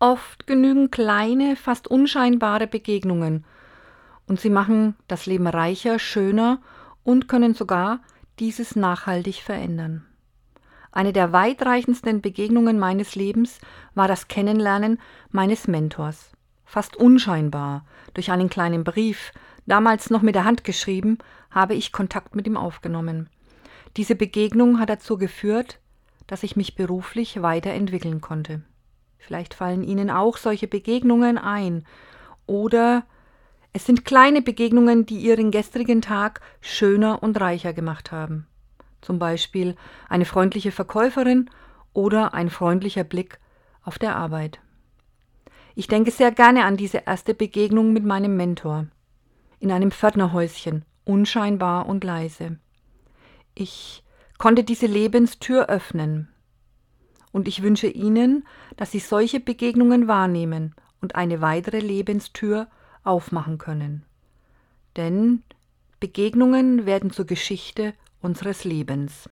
Oft genügen kleine, fast unscheinbare Begegnungen und sie machen das Leben reicher, schöner und können sogar dieses nachhaltig verändern. Eine der weitreichendsten Begegnungen meines Lebens war das Kennenlernen meines Mentors. Fast unscheinbar, durch einen kleinen Brief, damals noch mit der Hand geschrieben, habe ich Kontakt mit ihm aufgenommen. Diese Begegnung hat dazu geführt, dass ich mich beruflich weiterentwickeln konnte. Vielleicht fallen Ihnen auch solche Begegnungen ein. Oder es sind kleine Begegnungen, die Ihren gestrigen Tag schöner und reicher gemacht haben. Zum Beispiel eine freundliche Verkäuferin oder ein freundlicher Blick auf der Arbeit. Ich denke sehr gerne an diese erste Begegnung mit meinem Mentor. In einem Pförtnerhäuschen, unscheinbar und leise. Ich konnte diese Lebenstür öffnen. Und ich wünsche Ihnen, dass Sie solche Begegnungen wahrnehmen und eine weitere Lebenstür aufmachen können. Denn Begegnungen werden zur Geschichte unseres Lebens.